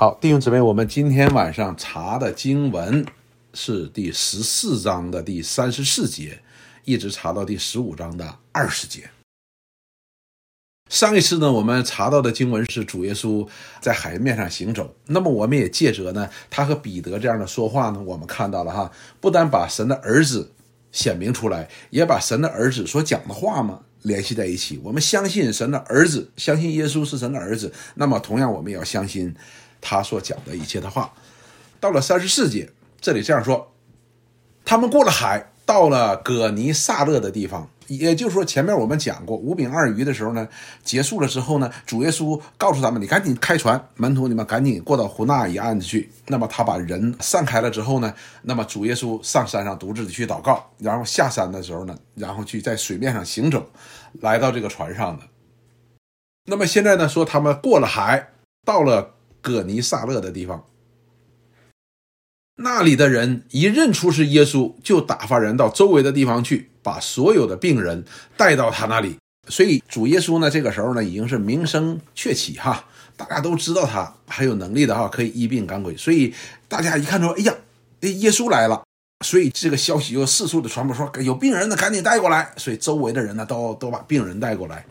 好，弟兄姊妹，我们今天晚上查的经文是第十四章的第三十四节，一直查到第十五章的二十节。上一次呢，我们查到的经文是主耶稣在海面上行走。那么，我们也借着呢，他和彼得这样的说话呢，我们看到了哈，不但把神的儿子显明出来，也把神的儿子所讲的话嘛联系在一起。我们相信神的儿子，相信耶稣是神的儿子，那么同样我们也要相信。他所讲的一切的话，到了三十四节，这里这样说：他们过了海，到了葛尼撒勒的地方。也就是说，前面我们讲过五饼二鱼的时候呢，结束了之后呢，主耶稣告诉他们：“你赶紧开船，门徒你们赶紧过到湖那一岸子去。”那么他把人散开了之后呢，那么主耶稣上山上独自的去祷告，然后下山的时候呢，然后去在水面上行走，来到这个船上的。那么现在呢，说他们过了海，到了。葛尼撒勒的地方，那里的人一认出是耶稣，就打发人到周围的地方去，把所有的病人带到他那里。所以主耶稣呢，这个时候呢，已经是名声鹊起哈，大家都知道他很有能力的哈，可以医病赶鬼。所以大家一看说，哎呀，耶稣来了，所以这个消息又四处的传播，说有病人呢，赶紧带过来。所以周围的人呢，都都把病人带过来。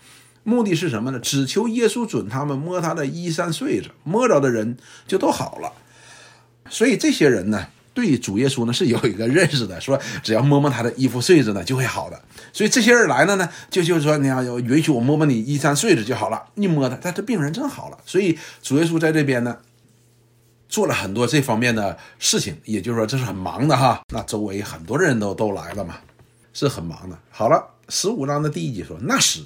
目的是什么呢？只求耶稣准他们摸他的衣衫穗子，摸着的人就都好了。所以这些人呢，对主耶稣呢是有一个认识的，说只要摸摸他的衣服穗子呢就会好的。所以这些人来了呢，就就是说你要允许我摸摸你衣衫穗子就好了。一摸他，他这病人真好了。所以主耶稣在这边呢，做了很多这方面的事情，也就是说这是很忙的哈。那周围很多人都都来了嘛，是很忙的。好了，十五章的第一节说那时。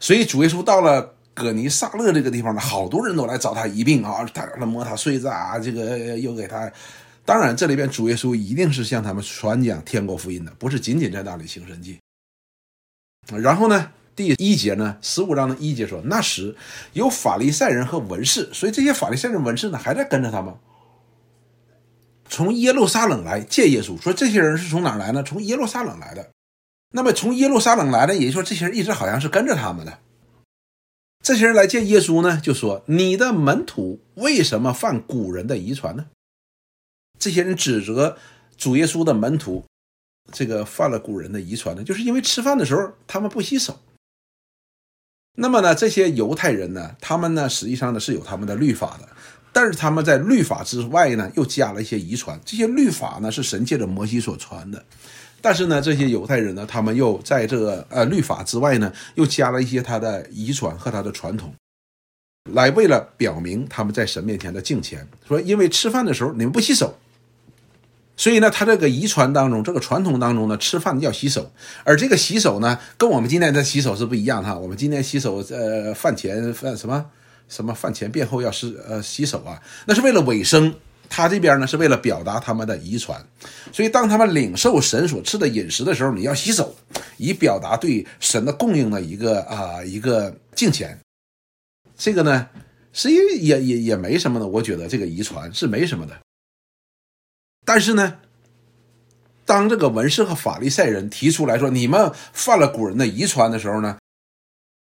所以主耶稣到了葛尼撒勒这个地方呢，好多人都来找他医病啊，他让他摸他穗子啊，这个又给他。当然，这里边主耶稣一定是向他们传讲天国福音的，不是仅仅在那里行神迹。然后呢，第一节呢，十五章的一节说，那时有法利赛人和文士，所以这些法利赛人文士呢，还在跟着他们，从耶路撒冷来见耶稣。说这些人是从哪来呢？从耶路撒冷来的。那么从耶路撒冷来的，也就是说，这些人一直好像是跟着他们的。这些人来见耶稣呢，就说：“你的门徒为什么犯古人的遗传呢？”这些人指责主耶稣的门徒，这个犯了古人的遗传呢，就是因为吃饭的时候他们不洗手。那么呢，这些犹太人呢，他们呢实际上呢是有他们的律法的，但是他们在律法之外呢又加了一些遗传。这些律法呢是神借着摩西所传的。但是呢，这些犹太人呢，他们又在这个呃律法之外呢，又加了一些他的遗传和他的传统，来为了表明他们在神面前的敬虔。说因为吃饭的时候你们不洗手，所以呢，他这个遗传当中，这个传统当中呢，吃饭要洗手。而这个洗手呢，跟我们今天的洗手是不一样哈。我们今天洗手，呃，饭前饭什么什么饭前便后要是呃洗手啊，那是为了卫生。他这边呢是为了表达他们的遗传，所以当他们领受神所赐的饮食的时候，你要洗手，以表达对神的供应的一个啊一个敬虔。这个呢，实际也也也没什么的，我觉得这个遗传是没什么的。但是呢，当这个文士和法利赛人提出来说你们犯了古人的遗传的时候呢？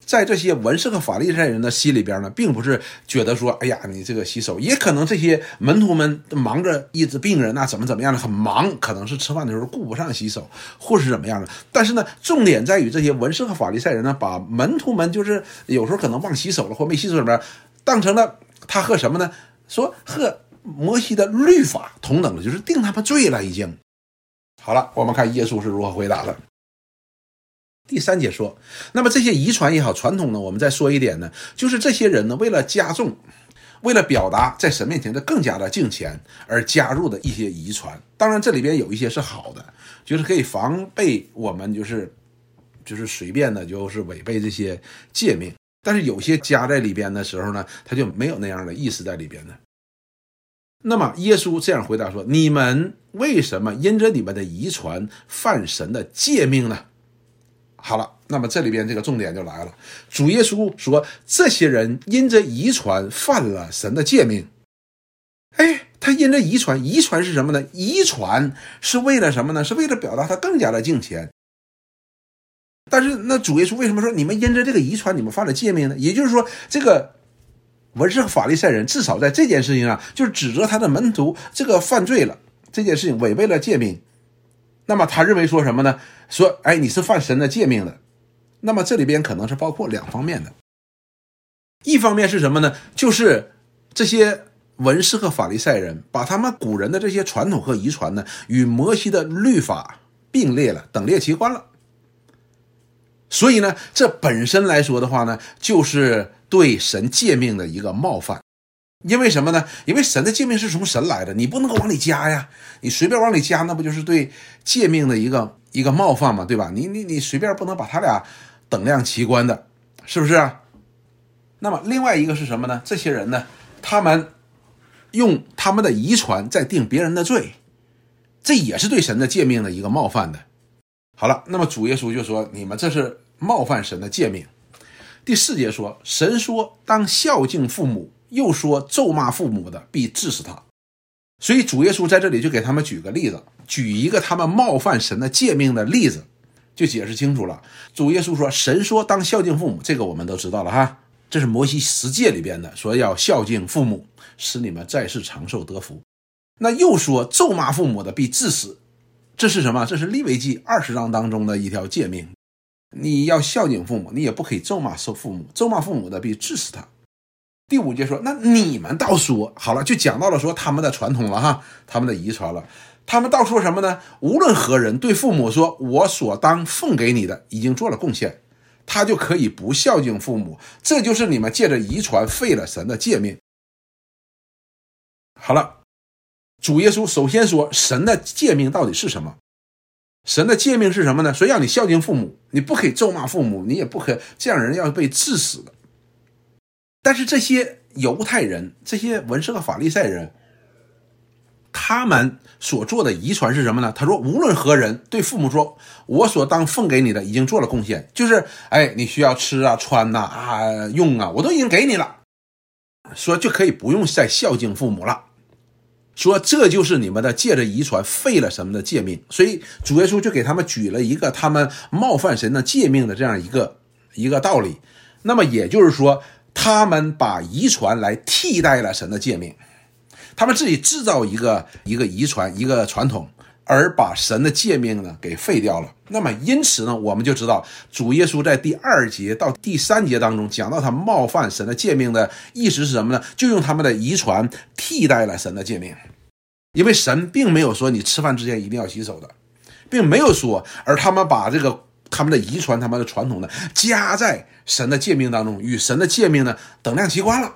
在这些文士和法利赛人的心里边呢，并不是觉得说，哎呀，你这个洗手，也可能这些门徒们忙着医治病人啊，怎么怎么样的，很忙，可能是吃饭的时候顾不上洗手，或是怎么样的。但是呢，重点在于这些文士和法利赛人呢，把门徒们就是有时候可能忘洗手了或没洗手怎么样，当成了他和什么呢？说和摩西的律法同等的，就是定他们罪了已经。好了，我们看耶稣是如何回答的。第三节说，那么这些遗传也好，传统呢，我们再说一点呢，就是这些人呢，为了加重，为了表达在神面前的更加的敬虔而加入的一些遗传。当然，这里边有一些是好的，就是可以防备我们就是就是随便的，就是违背这些诫命。但是有些加在里边的时候呢，他就没有那样的意思在里边呢。那么耶稣这样回答说：“你们为什么因着你们的遗传犯神的诫命呢？”好了，那么这里边这个重点就来了。主耶稣说，这些人因着遗传犯了神的诫命。哎，他因着遗传，遗传是什么呢？遗传是为了什么呢？是为了表达他更加的敬虔。但是那主耶稣为什么说你们因着这个遗传，你们犯了诫命呢？也就是说，这个文士和法利赛人至少在这件事情上，就是指责他的门徒这个犯罪了，这件事情违背了诫命。那么他认为说什么呢？说，哎，你是犯神的诫命的。那么这里边可能是包括两方面的，一方面是什么呢？就是这些文士和法利赛人把他们古人的这些传统和遗传呢，与摩西的律法并列了，等列齐观了。所以呢，这本身来说的话呢，就是对神诫命的一个冒犯。因为什么呢？因为神的诫命是从神来的，你不能够往里加呀。你随便往里加，那不就是对诫命的一个一个冒犯嘛？对吧？你你你随便不能把他俩等量齐观的，是不是？那么另外一个是什么呢？这些人呢，他们用他们的遗传在定别人的罪，这也是对神的诫命的一个冒犯的。好了，那么主耶稣就说：“你们这是冒犯神的诫命。”第四节说：“神说当孝敬父母。”又说咒骂父母的必治死他，所以主耶稣在这里就给他们举个例子，举一个他们冒犯神的诫命的例子，就解释清楚了。主耶稣说：“神说当孝敬父母，这个我们都知道了哈，这是摩西十诫里边的，说要孝敬父母，使你们在世长寿得福。”那又说咒骂父母的必治死，这是什么？这是利未记二十章当中的一条诫命，你要孝敬父母，你也不可以咒骂受父母，咒骂父母的必治死他。第五节说，那你们倒说好了，就讲到了说他们的传统了哈，他们的遗传了。他们倒说什么呢？无论何人对父母说“我所当奉给你的已经做了贡献”，他就可以不孝敬父母。这就是你们借着遗传废了神的诫命。好了，主耶稣首先说神的诫命到底是什么？神的诫命是什么呢？说让你孝敬父母，你不可以咒骂父母，你也不可这样人要被治死的。但是这些犹太人、这些文士和法利赛人，他们所做的遗传是什么呢？他说：“无论何人对父母说，我所当奉给你的已经做了贡献，就是哎，你需要吃啊、穿呐、啊、用啊，我都已经给你了，说就可以不用再孝敬父母了。说这就是你们的借着遗传废了什么的诫命。所以主耶稣就给他们举了一个他们冒犯神的诫命的这样一个一个道理。那么也就是说。”他们把遗传来替代了神的诫命，他们自己制造一个一个遗传一个传统，而把神的诫命呢给废掉了。那么因此呢，我们就知道主耶稣在第二节到第三节当中讲到他冒犯神的诫命的意思是什么呢？就用他们的遗传替代了神的诫命，因为神并没有说你吃饭之前一定要洗手的，并没有说，而他们把这个。他们的遗传，他们的传统呢，加在神的诫命当中，与神的诫命呢等量齐观了。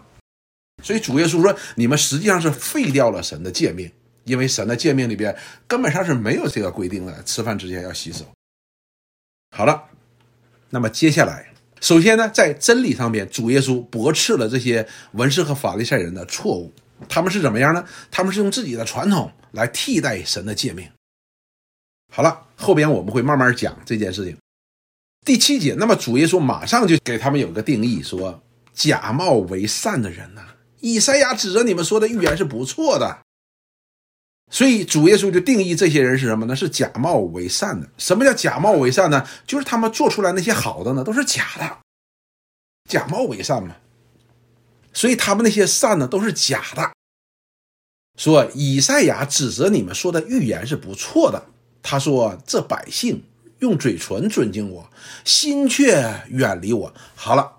所以主耶稣说：“你们实际上是废掉了神的诫命，因为神的诫命里边根本上是没有这个规定的，吃饭之前要洗手。”好了，那么接下来，首先呢，在真理上面，主耶稣驳斥了这些文士和法利赛人的错误。他们是怎么样呢？他们是用自己的传统来替代神的诫命。好了，后边我们会慢慢讲这件事情。第七节，那么主耶稣马上就给他们有个定义，说假冒为善的人呐，以赛亚指着你们说的预言是不错的，所以主耶稣就定义这些人是什么呢？是假冒为善的。什么叫假冒为善呢？就是他们做出来那些好的呢，都是假的，假冒为善嘛。所以他们那些善呢，都是假的。说以赛亚指责你们说的预言是不错的，他说这百姓。用嘴唇尊敬我，心却远离我。好了，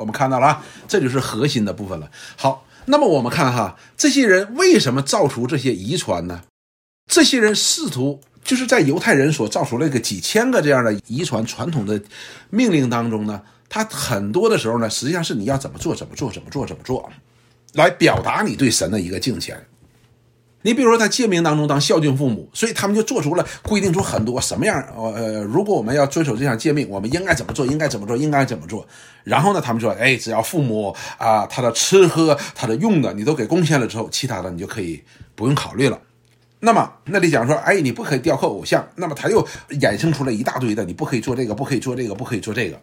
我们看到了啊，这就是核心的部分了。好，那么我们看哈，这些人为什么造出这些遗传呢？这些人试图就是在犹太人所造出那个几千个这样的遗传传统的命令当中呢，他很多的时候呢，实际上是你要怎么做怎么做怎么做怎么做，来表达你对神的一个敬虔。你比如说，在诫命当中当孝敬父母，所以他们就做出了规定出很多什么样呃，如果我们要遵守这项诫命，我们应该怎么做？应该怎么做？应该怎么做？然后呢，他们说，哎，只要父母啊，他的吃喝、他的用的，你都给贡献了之后，其他的你就可以不用考虑了。那么那里讲说，哎，你不可以雕刻偶像，那么他又衍生出了一大堆的，你不可以做这个，不可以做这个，不可以做这个。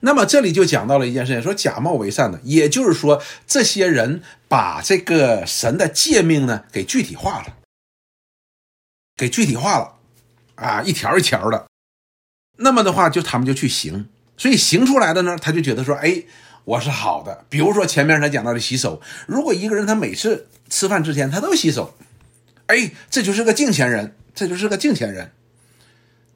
那么这里就讲到了一件事情，说假冒为善的，也就是说，这些人把这个神的诫命呢给具体化了，给具体化了，啊，一条一条的。那么的话，就他们就去行，所以行出来的呢，他就觉得说，哎，我是好的。比如说前面他讲到的洗手，如果一个人他每次吃饭之前他都洗手，哎，这就是个敬虔人，这就是个敬虔人。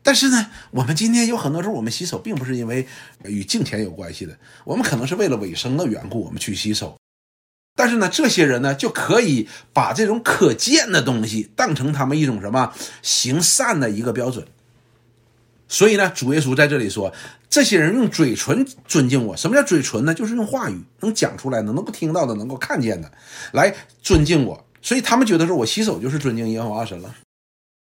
但是呢，我们今天有很多时候我们洗手并不是因为与敬虔有关系的，我们可能是为了卫生的缘故我们去洗手。但是呢，这些人呢就可以把这种可见的东西当成他们一种什么行善的一个标准。所以呢，主耶稣在这里说，这些人用嘴唇尊敬我。什么叫嘴唇呢？就是用话语能讲出来的、能够听到的、能够看见的来尊敬我。所以他们觉得说我洗手就是尊敬耶和华神了。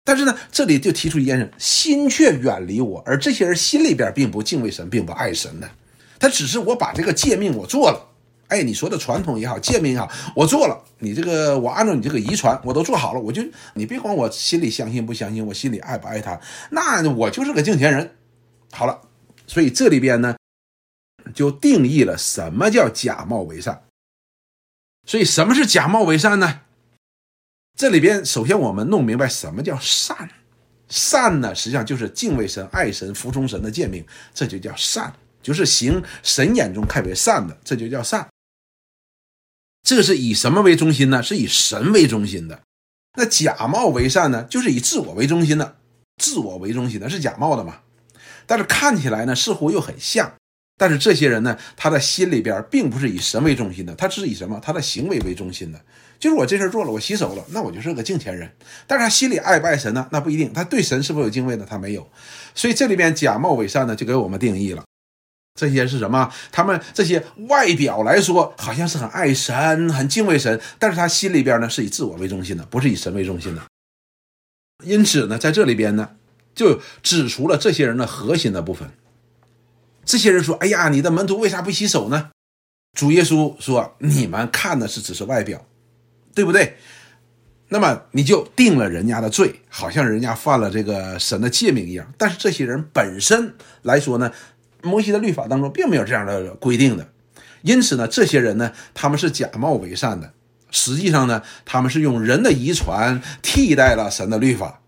但是呢，这里就提出一件事：心却远离我。而这些人心里边并不敬畏神，并不爱神的，他只是我把这个诫命我做了。哎，你说的传统也好，诫命也好，我做了。你这个，我按照你这个遗传，我都做好了。我就你别管我心里相信不相信，我心里爱不爱他，那我就是个敬虔人。好了，所以这里边呢，就定义了什么叫假冒为善。所以什么是假冒为善呢？这里边首先我们弄明白什么叫善。善呢，实际上就是敬畏神、爱神、服从神的诫命，这就叫善，就是行神眼中看为善的，这就叫善。这是以什么为中心呢？是以神为中心的。那假冒为善呢？就是以自我为中心的，自我为中心的是假冒的嘛？但是看起来呢，似乎又很像。但是这些人呢，他的心里边并不是以神为中心的，他是以什么？他的行为为中心的。就是我这事做了，我洗手了，那我就是个敬虔人。但是他心里爱不爱神呢？那不一定。他对神是否有敬畏呢？他没有。所以这里边假冒伪善呢，就给我们定义了。这些是什么？他们这些外表来说好像是很爱神、很敬畏神，但是他心里边呢是以自我为中心的，不是以神为中心的。因此呢，在这里边呢，就指出了这些人的核心的部分。这些人说：“哎呀，你的门徒为啥不洗手呢？”主耶稣说：“你们看的是只是外表，对不对？那么你就定了人家的罪，好像人家犯了这个神的诫命一样。但是这些人本身来说呢？”摩西的律法当中并没有这样的规定的，因此呢，这些人呢，他们是假冒为善的，实际上呢，他们是用人的遗传替代了神的律法，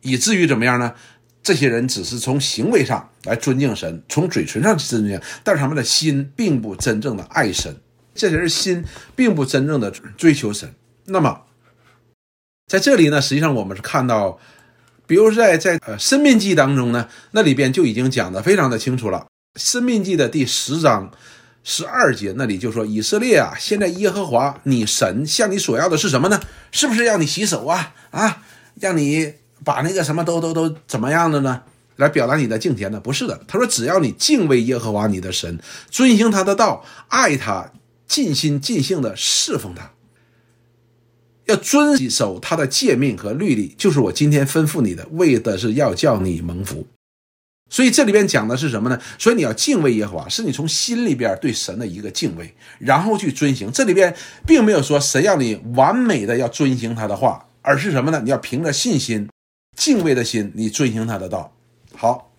以至于怎么样呢？这些人只是从行为上来尊敬神，从嘴唇上尊敬，但是他们的心并不真正的爱神，这些人心并不真正的追求神。那么，在这里呢，实际上我们是看到。比如在在呃《生命记》当中呢，那里边就已经讲的非常的清楚了，《生命记》的第十章十二节那里就说：“以色列啊，现在耶和华你神向你所要的是什么呢？是不是要你洗手啊？啊，让你把那个什么都都都怎么样的呢？来表达你的敬虔呢？不是的，他说只要你敬畏耶和华你的神，遵行他的道，爱他，尽心尽性的侍奉他。”要遵守他的诫命和律例，就是我今天吩咐你的，为的是要叫你蒙福。所以这里边讲的是什么呢？所以你要敬畏耶和华，是你从心里边对神的一个敬畏，然后去遵行。这里边并没有说神要你完美的要遵行他的话，而是什么呢？你要凭着信心、敬畏的心，你遵行他的道。好，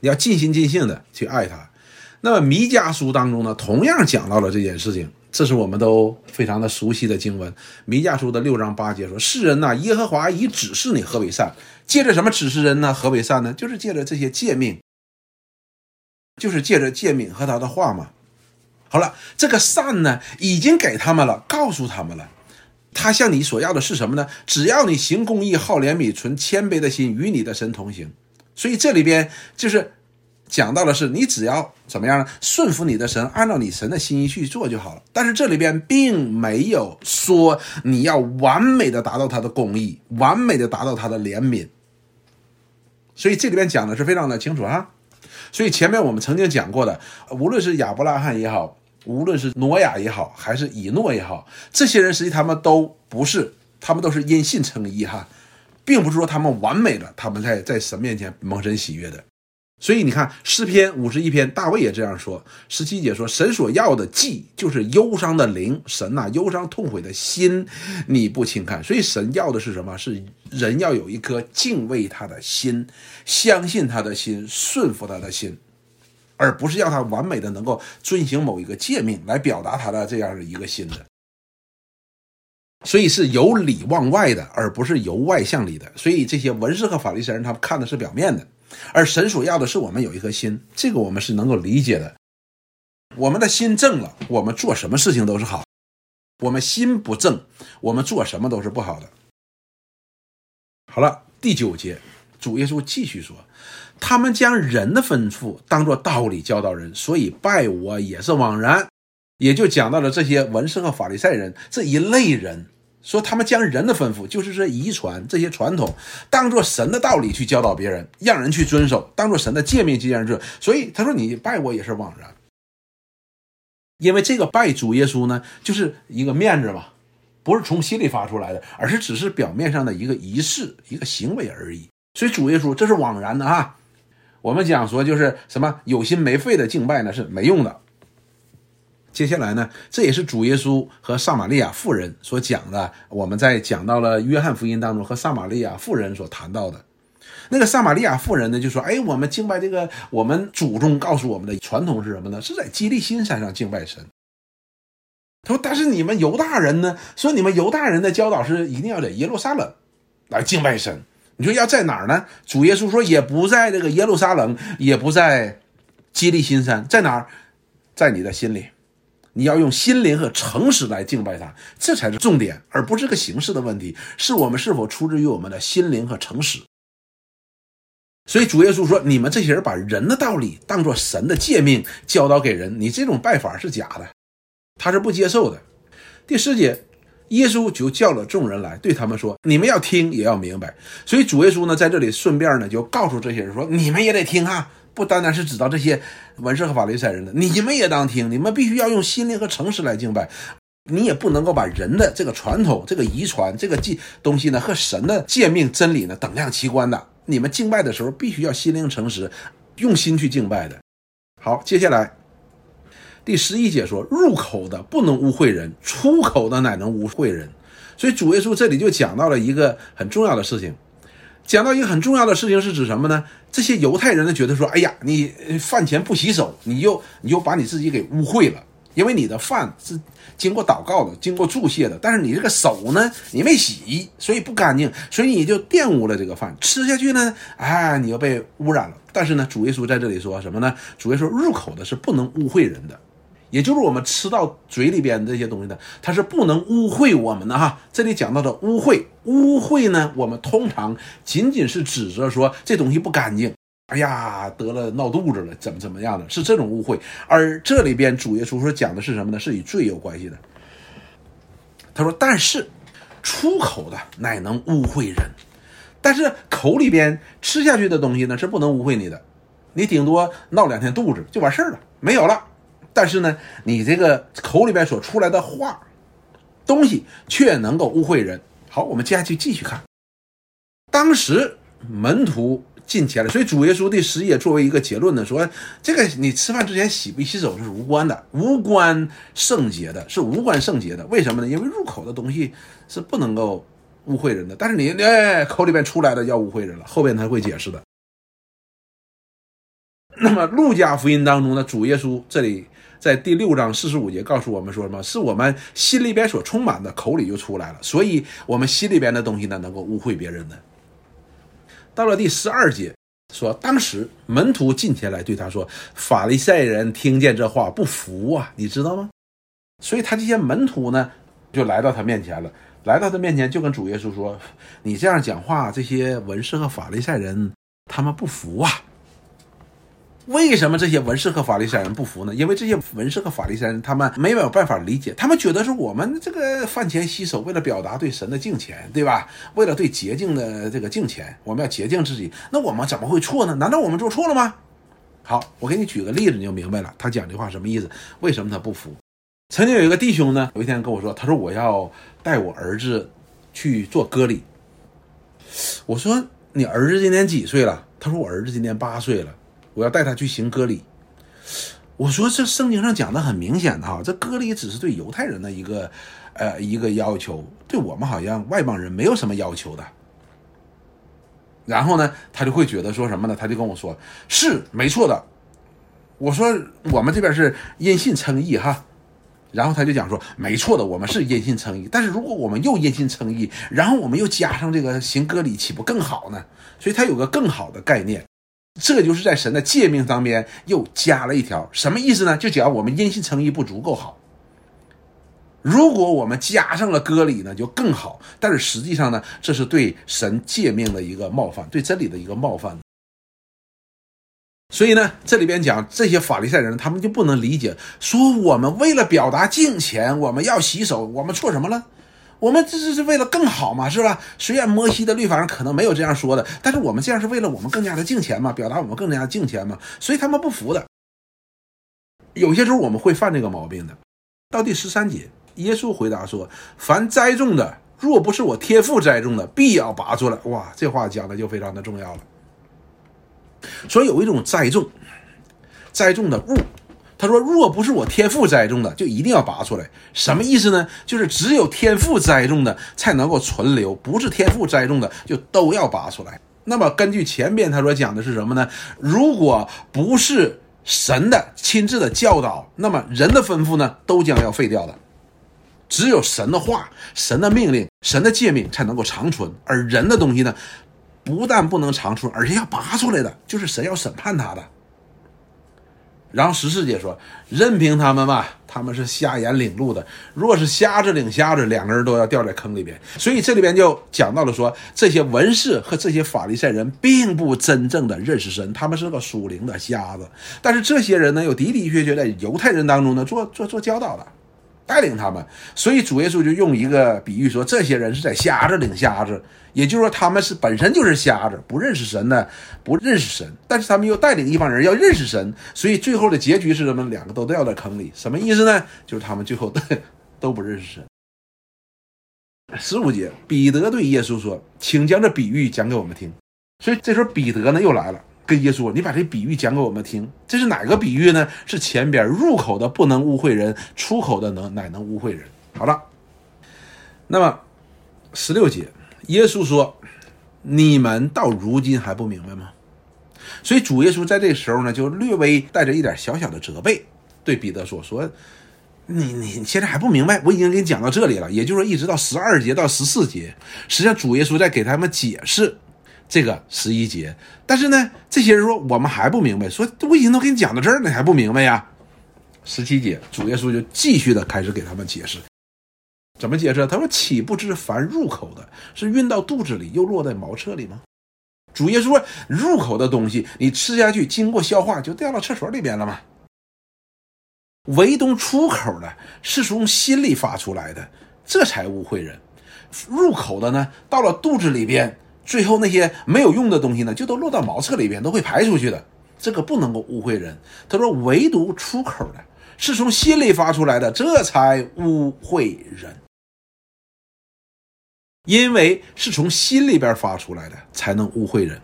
你要尽心尽性的去爱他。那么弥迦书当中呢，同样讲到了这件事情。这是我们都非常的熟悉的经文，《弥迦书》的六章八节说：“世人呐，耶和华已指示你何为善。借着什么指示人呢？何为善呢？就是借着这些诫命，就是借着诫命和他的话嘛。好了，这个善呢，已经给他们了，告诉他们了。他向你所要的是什么呢？只要你行公义、好怜悯、存谦卑的心，与你的神同行。所以这里边就是。”讲到的是，你只要怎么样呢？顺服你的神，按照你神的心意去做就好了。但是这里边并没有说你要完美的达到他的公义，完美的达到他的怜悯。所以这里边讲的是非常的清楚啊。所以前面我们曾经讲过的，无论是亚伯拉罕也好，无论是挪亚也好，还是以诺也好，这些人实际他们都不是，他们都是因信称义哈，并不是说他们完美了，他们在在神面前蒙神喜悦的。所以你看诗篇五十一篇，大卫也这样说。十七节说：“神所要的祭，就是忧伤的灵。神呐，忧伤痛悔的心，你不轻看。所以神要的是什么？是人要有一颗敬畏他的心，相信他的心，顺服他的心，而不是要他完美的能够遵行某一个诫命来表达他的这样的一个心的。所以是由里往外的，而不是由外向里的。所以这些文士和法利赛人，他们看的是表面的。而神所要的是我们有一颗心，这个我们是能够理解的。我们的心正了，我们做什么事情都是好；我们心不正，我们做什么都是不好的。好了，第九节，主耶稣继续说：“他们将人的吩咐当作道理教导人，所以拜我也是枉然。”也就讲到了这些文士和法利赛人这一类人，说他们将人的吩咐，就是这遗传这些传统，当做神的道理去教导别人，让人去遵守，当做神的诫命去让人所以他说：“你拜我也是枉然。”因为这个拜主耶稣呢，就是一个面子嘛，不是从心里发出来的，而是只是表面上的一个仪式、一个行为而已。所以主耶稣这是枉然的哈。我们讲说就是什么有心没肺的敬拜呢是没用的。接下来呢，这也是主耶稣和撒玛利亚妇人所讲的。我们在讲到了约翰福音当中和撒玛利亚妇人所谈到的。那个撒玛利亚妇人呢，就说：“哎，我们敬拜这个，我们祖宗告诉我们的传统是什么呢？是在基利心山上敬拜神。”他说：“但是你们犹大人呢？说你们犹大人的教导是一定要在耶路撒冷来敬拜神。你说要在哪儿呢？主耶稣说也不在这个耶路撒冷，也不在基利心山，在哪儿？在你的心里。你要用心灵和诚实来敬拜他，这才是重点，而不是个形式的问题。是我们是否出自于我们的心灵和诚实？”所以主耶稣说：“你们这些人把人的道理当做神的诫命教导给人，你这种拜法是假的，他是不接受的。”第四节，耶稣就叫了众人来，对他们说：“你们要听，也要明白。”所以主耶稣呢，在这里顺便呢，就告诉这些人说：“你们也得听哈，不单单是指到这些文士和法利赛人的，你们也当听。你们必须要用心灵和诚实来敬拜，你也不能够把人的这个传统、这个遗传、这个记东西呢，和神的诫命真理呢等量齐观的。”你们敬拜的时候，必须要心灵诚实，用心去敬拜的。好，接下来第十一节说：入口的不能污秽人，出口的乃能污秽人。所以主耶稣这里就讲到了一个很重要的事情，讲到一个很重要的事情是指什么呢？这些犹太人呢觉得说：哎呀，你饭前不洗手，你就你就把你自己给污秽了。因为你的饭是经过祷告的，经过注泻的，但是你这个手呢，你没洗，所以不干净，所以你就玷污了这个饭，吃下去呢，哎，你又被污染了。但是呢，主耶稣在这里说什么呢？主耶稣入口的是不能污秽人的，也就是我们吃到嘴里边这些东西的，它是不能污秽我们的哈。这里讲到的污秽，污秽呢，我们通常仅仅是指着说这东西不干净。哎呀，得了闹肚子了，怎么怎么样的？是这种误会。而这里边主耶稣说讲的是什么呢？是与罪有关系的。他说：“但是出口的乃能污秽人，但是口里边吃下去的东西呢，是不能污秽你的。你顶多闹两天肚子就完事儿了，没有了。但是呢，你这个口里边所出来的话东西却能够污秽人。好，我们接下去继续看。当时门徒。进前了，所以主耶稣第十页作为一个结论呢，说这个你吃饭之前洗不洗手是无关的，无关圣洁的，是无关圣洁的。为什么呢？因为入口的东西是不能够污秽人的，但是你哎口里边出来的要污秽人了。后边他会解释的。那么路加福音当中呢，主耶稣这里在第六章四十五节告诉我们说什么？是我们心里边所充满的，口里就出来了。所以我们心里边的东西呢，能够污秽别人的。到了第十二节，说当时门徒进前来对他说：“法利赛人听见这话不服啊，你知道吗？”所以他这些门徒呢，就来到他面前了，来到他面前就跟主耶稣说：“你这样讲话，这些文士和法利赛人他们不服啊。”为什么这些文士和法利赛人不服呢？因为这些文士和法利赛人他们没有办法理解，他们觉得是我们这个饭前洗手，为了表达对神的敬虔，对吧？为了对洁净的这个敬虔，我们要洁净自己。那我们怎么会错呢？难道我们做错了吗？好，我给你举个例子，你就明白了。他讲这话什么意思？为什么他不服？曾经有一个弟兄呢，有一天跟我说，他说我要带我儿子去做割礼。我说你儿子今年几岁了？他说我儿子今年八岁了。我要带他去行割礼，我说这圣经上讲的很明显的哈，这割礼只是对犹太人的一个，呃，一个要求，对我们好像外邦人没有什么要求的。然后呢，他就会觉得说什么呢？他就跟我说是没错的。我说我们这边是因信称义哈，然后他就讲说没错的，我们是因信称义。但是如果我们又因信称义，然后我们又加上这个行割礼，岂不更好呢？所以他有个更好的概念。这就是在神的诫命当面又加了一条，什么意思呢？就讲我们因信称义不足够好。如果我们加上了割礼呢，就更好。但是实际上呢，这是对神诫命的一个冒犯，对真理的一个冒犯。所以呢，这里边讲这些法利赛人，他们就不能理解，说我们为了表达敬虔，我们要洗手，我们错什么了？我们这这是为了更好嘛，是吧？虽然摩西的律法上可能没有这样说的，但是我们这样是为了我们更加的敬虔嘛，表达我们更加敬虔嘛，所以他们不服的。有些时候我们会犯这个毛病的。到第十三节，耶稣回答说：“凡栽种的，若不是我天父栽种的，必要拔出来。”哇，这话讲的就非常的重要了。所以有一种栽种，栽种的物。他说：“若不是我天赋栽种的，就一定要拔出来。什么意思呢？就是只有天赋栽种的才能够存留，不是天赋栽种的就都要拔出来。那么根据前边他所讲的是什么呢？如果不是神的亲自的教导，那么人的吩咐呢，都将要废掉的。只有神的话、神的命令、神的诫命才能够长存，而人的东西呢，不但不能长存，而且要拔出来的，就是神要审判他的。”然后十四节说：“任凭他们吧，他们是瞎眼领路的。若是瞎子领瞎子，两个人都要掉在坑里边。所以这里边就讲到了说，这些文士和这些法利赛人并不真正的认识神，他们是个属灵的瞎子。但是这些人呢，又的的确确在犹太人当中呢做做做教导的。”带领他们，所以主耶稣就用一个比喻说，这些人是在瞎子领瞎子，也就是说他们是本身就是瞎子，不认识神呢，不认识神，但是他们又带领一帮人要认识神，所以最后的结局是什么？两个都掉在坑里，什么意思呢？就是他们最后都 都不认识神。十五节，彼得对耶稣说：“请将这比喻讲给我们听。”所以这时候彼得呢又来了。跟耶稣，你把这比喻讲给我们听，这是哪个比喻呢？是前边入口的不能污秽人，出口的能乃能污秽人。好了，那么十六节，耶稣说：“你们到如今还不明白吗？”所以主耶稣在这时候呢，就略微带着一点小小的责备，对彼得说：“说你你现在还不明白？我已经给你讲到这里了，也就是说一直到十二节到十四节，实际上主耶稣在给他们解释。”这个十一节，但是呢，这些人说我们还不明白，说我已经都给你讲到这儿了，还不明白呀？十七节，主耶稣就继续的开始给他们解释，怎么解释？他说：“岂不知凡入口的，是运到肚子里，又落在茅厕里吗？”主耶稣说：“入口的东西，你吃下去，经过消化，就掉到厕所里边了吗？唯独出口的，是从心里发出来的，这才污秽人。入口的呢，到了肚子里边。”最后那些没有用的东西呢，就都落到茅厕里边，都会排出去的。这个不能够污秽人。他说，唯独出口的是从心里发出来的，这才污秽人。因为是从心里边发出来的，才能污秽人。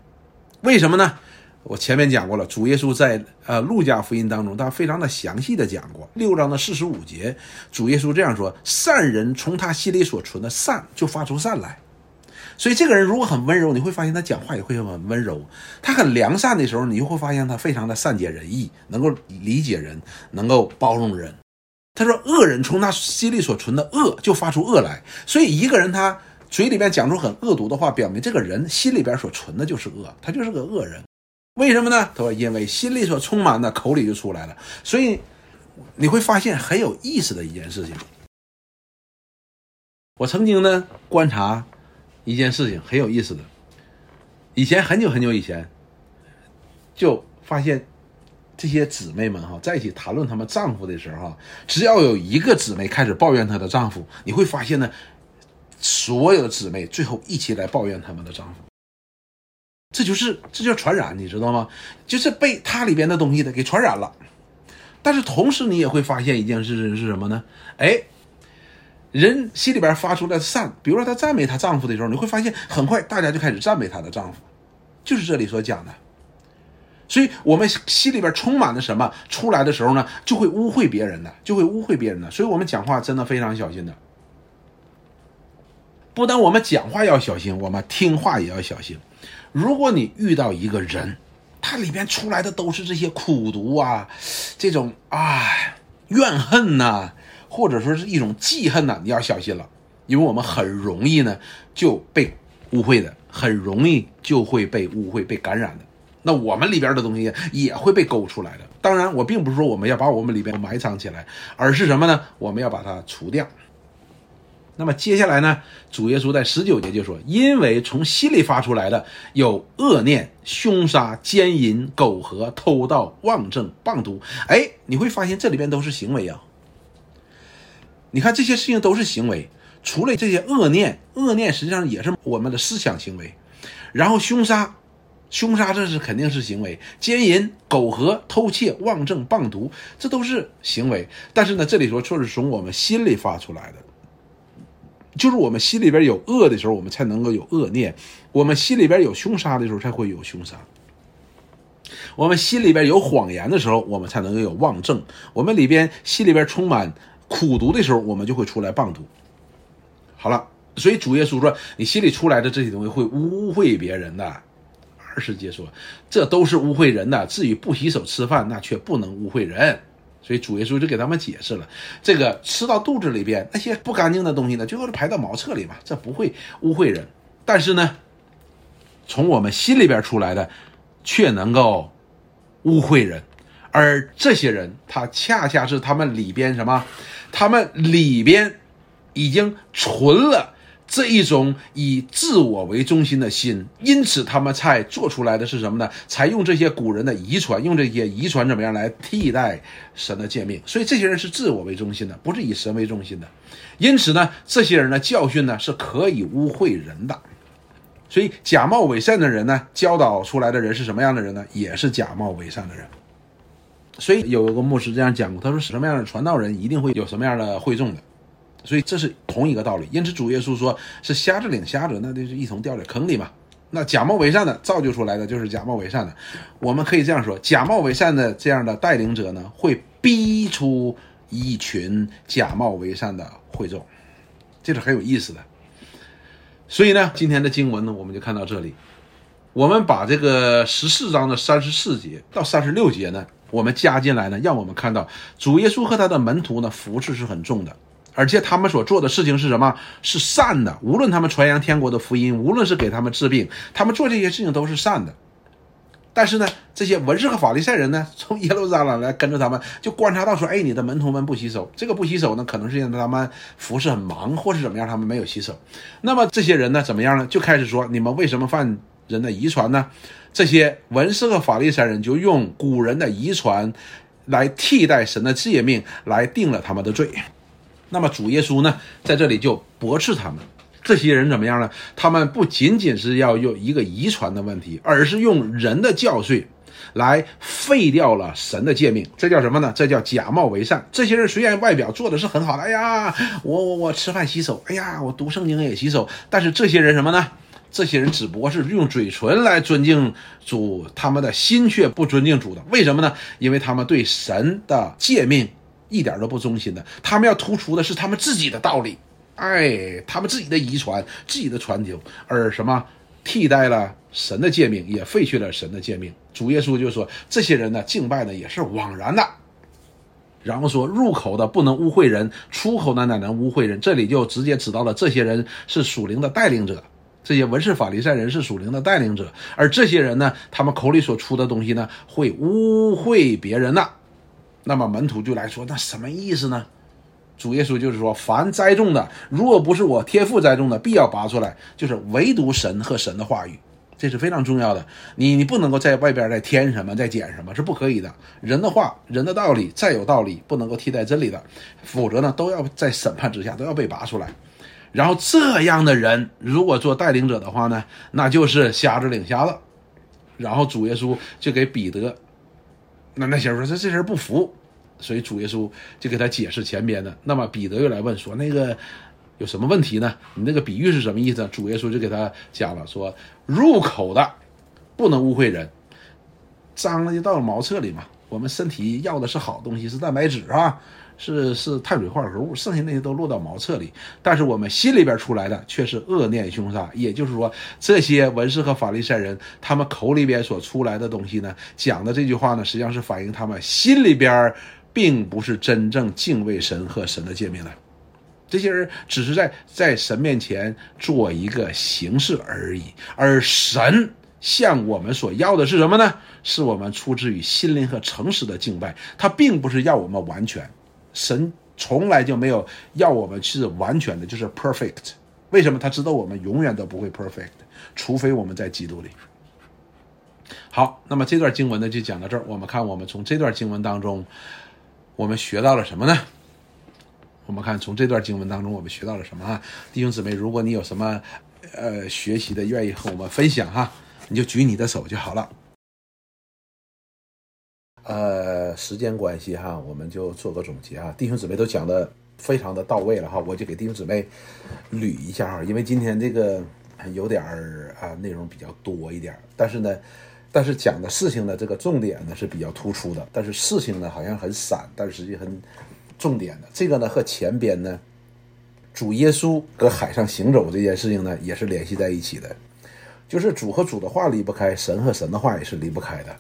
为什么呢？我前面讲过了，主耶稣在呃路加福音当中，他非常的详细的讲过六章的四十五节，主耶稣这样说：善人从他心里所存的善，就发出善来。所以这个人如果很温柔，你会发现他讲话也会很温柔；他很良善的时候，你就会发现他非常的善解人意，能够理解人，能够包容人。他说：“恶人从他心里所存的恶就发出恶来。”所以一个人他嘴里边讲出很恶毒的话，表明这个人心里边所存的就是恶，他就是个恶人。为什么呢？他说：“因为心里所充满的，口里就出来了。”所以你会发现很有意思的一件事情。我曾经呢观察。一件事情很有意思的，以前很久很久以前，就发现这些姊妹们哈在一起谈论她们丈夫的时候哈，只要有一个姊妹开始抱怨她的丈夫，你会发现呢，所有的姊妹最后一起来抱怨他们的丈夫，这就是这叫传染，你知道吗？就是被他里边的东西的给传染了。但是同时你也会发现一件事情是什么呢？哎。人心里边发出的善，比如说她赞美她丈夫的时候，你会发现很快大家就开始赞美她的丈夫，就是这里所讲的。所以我们心里边充满了什么，出来的时候呢，就会污秽别人的，就会污秽别人的。所以我们讲话真的非常小心的。不但我们讲话要小心，我们听话也要小心。如果你遇到一个人，他里边出来的都是这些苦毒啊，这种啊怨恨呐。或者说是一种记恨呢，你要小心了，因为我们很容易呢就被污秽的，很容易就会被污秽、被感染的。那我们里边的东西也会被勾出来的。当然，我并不是说我们要把我们里边埋藏起来，而是什么呢？我们要把它除掉。那么接下来呢，主耶稣在十九节就说：“因为从心里发出来的有恶念、凶杀、奸淫、苟合、偷盗、妄证、谤毒。”哎，你会发现这里边都是行为啊。你看这些事情都是行为，除了这些恶念，恶念实际上也是我们的思想行为。然后凶杀，凶杀这是肯定是行为；奸淫、苟合、偷窃、妄证、谤毒，这都是行为。但是呢，这里说却是从我们心里发出来的。就是我们心里边有恶的时候，我们才能够有恶念；我们心里边有凶杀的时候，才会有凶杀；我们心里边有谎言的时候，我们才能够有妄证；我们里边心里边充满苦读的时候，我们就会出来谤读。好了，所以主耶稣说，你心里出来的这些东西会污秽别人的。二十节说，这都是污秽人的。至于不洗手吃饭，那却不能污秽人。所以主耶稣就给他们解释了，这个吃到肚子里边那些不干净的东西呢，最后是排到茅厕里嘛，这不会污秽人。但是呢，从我们心里边出来的，却能够污秽人。而这些人，他恰恰是他们里边什么？他们里边已经存了。这一种以自我为中心的心，因此他们才做出来的是什么呢？才用这些古人的遗传，用这些遗传怎么样来替代神的诫命？所以这些人是自我为中心的，不是以神为中心的。因此呢，这些人的教训呢是可以污秽人的。所以假冒伪善的人呢，教导出来的人是什么样的人呢？也是假冒伪善的人。所以有一个牧师这样讲过，他说什么样的传道人一定会有什么样的会众的。所以这是同一个道理，因此主耶稣说是瞎子领瞎子，那就是一同掉在坑里嘛。那假冒伪善的造就出来的就是假冒伪善的。我们可以这样说，假冒伪善的这样的带领者呢，会逼出一群假冒伪善的会众，这是很有意思的。所以呢，今天的经文呢，我们就看到这里。我们把这个十四章的三十四节到三十六节呢，我们加进来呢，让我们看到主耶稣和他的门徒呢，福祉是很重的。而且他们所做的事情是什么？是善的。无论他们传扬天国的福音，无论是给他们治病，他们做这些事情都是善的。但是呢，这些文士和法利赛人呢，从耶路撒冷来跟着他们，就观察到说：“哎，你的门徒们不洗手。这个不洗手呢，可能是因为他们服侍很忙，或是怎么样，他们没有洗手。那么这些人呢，怎么样呢？就开始说：你们为什么犯人的遗传呢？这些文士和法利赛人就用古人的遗传来替代神的诫命，来定了他们的罪。”那么主耶稣呢，在这里就驳斥他们，这些人怎么样呢？他们不仅仅是要用一个遗传的问题，而是用人的教训来废掉了神的诫命。这叫什么呢？这叫假冒为善。这些人虽然外表做的是很好的，哎呀，我我我吃饭洗手，哎呀，我读圣经也洗手，但是这些人什么呢？这些人只不过是用嘴唇来尊敬主，他们的心却不尊敬主的。为什么呢？因为他们对神的诫命。一点都不忠心的，他们要突出的是他们自己的道理，哎，他们自己的遗传、自己的传承，而什么替代了神的诫命，也废去了神的诫命。主耶稣就说，这些人呢，敬拜呢也是枉然的。然后说，入口的不能污秽人，出口的乃能污秽人。这里就直接指到了这些人是属灵的带领者，这些文士法利赛人是属灵的带领者，而这些人呢，他们口里所出的东西呢，会污秽别人的。那么门徒就来说，那什么意思呢？主耶稣就是说，凡栽种的，如果不是我天父栽种的，必要拔出来。就是唯独神和神的话语，这是非常重要的。你你不能够在外边再添什么，再减什么，是不可以的。人的话，人的道理再有道理，不能够替代真理的，否则呢，都要在审判之下都要被拔出来。然后这样的人，如果做带领者的话呢，那就是瞎子领瞎子。然后主耶稣就给彼得。那那些人说这这人不服，所以主耶稣就给他解释前边的。那么彼得又来问说：“那个有什么问题呢？你那个比喻是什么意思？”主耶稣就给他讲了，说：“入口的不能污秽人，脏了就到了茅厕里嘛。我们身体要的是好东西，是蛋白质啊。”是是碳水化合物，剩下那些都落到茅厕里。但是我们心里边出来的却是恶念凶杀。也就是说，这些文士和法利赛人，他们口里边所出来的东西呢，讲的这句话呢，实际上是反映他们心里边并不是真正敬畏神和神的诫命的。这些人只是在在神面前做一个形式而已，而神向我们所要的是什么呢？是我们出自于心灵和诚实的敬拜。他并不是要我们完全，神从来就没有要我们是完全的，就是 perfect。为什么？他知道我们永远都不会 perfect，除非我们在基督里。好，那么这段经文呢，就讲到这儿。我们看，我们从这段经文当中，我们学到了什么呢？我们看，从这段经文当中，我们学到了什么啊？弟兄姊妹，如果你有什么呃学习的，愿意和我们分享哈，你就举你的手就好了。呃，时间关系哈，我们就做个总结啊。弟兄姊妹都讲的非常的到位了哈，我就给弟兄姊妹捋一下哈，因为今天这个有点儿啊内容比较多一点，但是呢。但是讲的事情呢，这个重点呢是比较突出的，但是事情呢好像很散，但是实际很重点的。这个呢和前边呢，主耶稣搁海上行走这件事情呢也是联系在一起的，就是主和主的话离不开，神和神的话也是离不开的。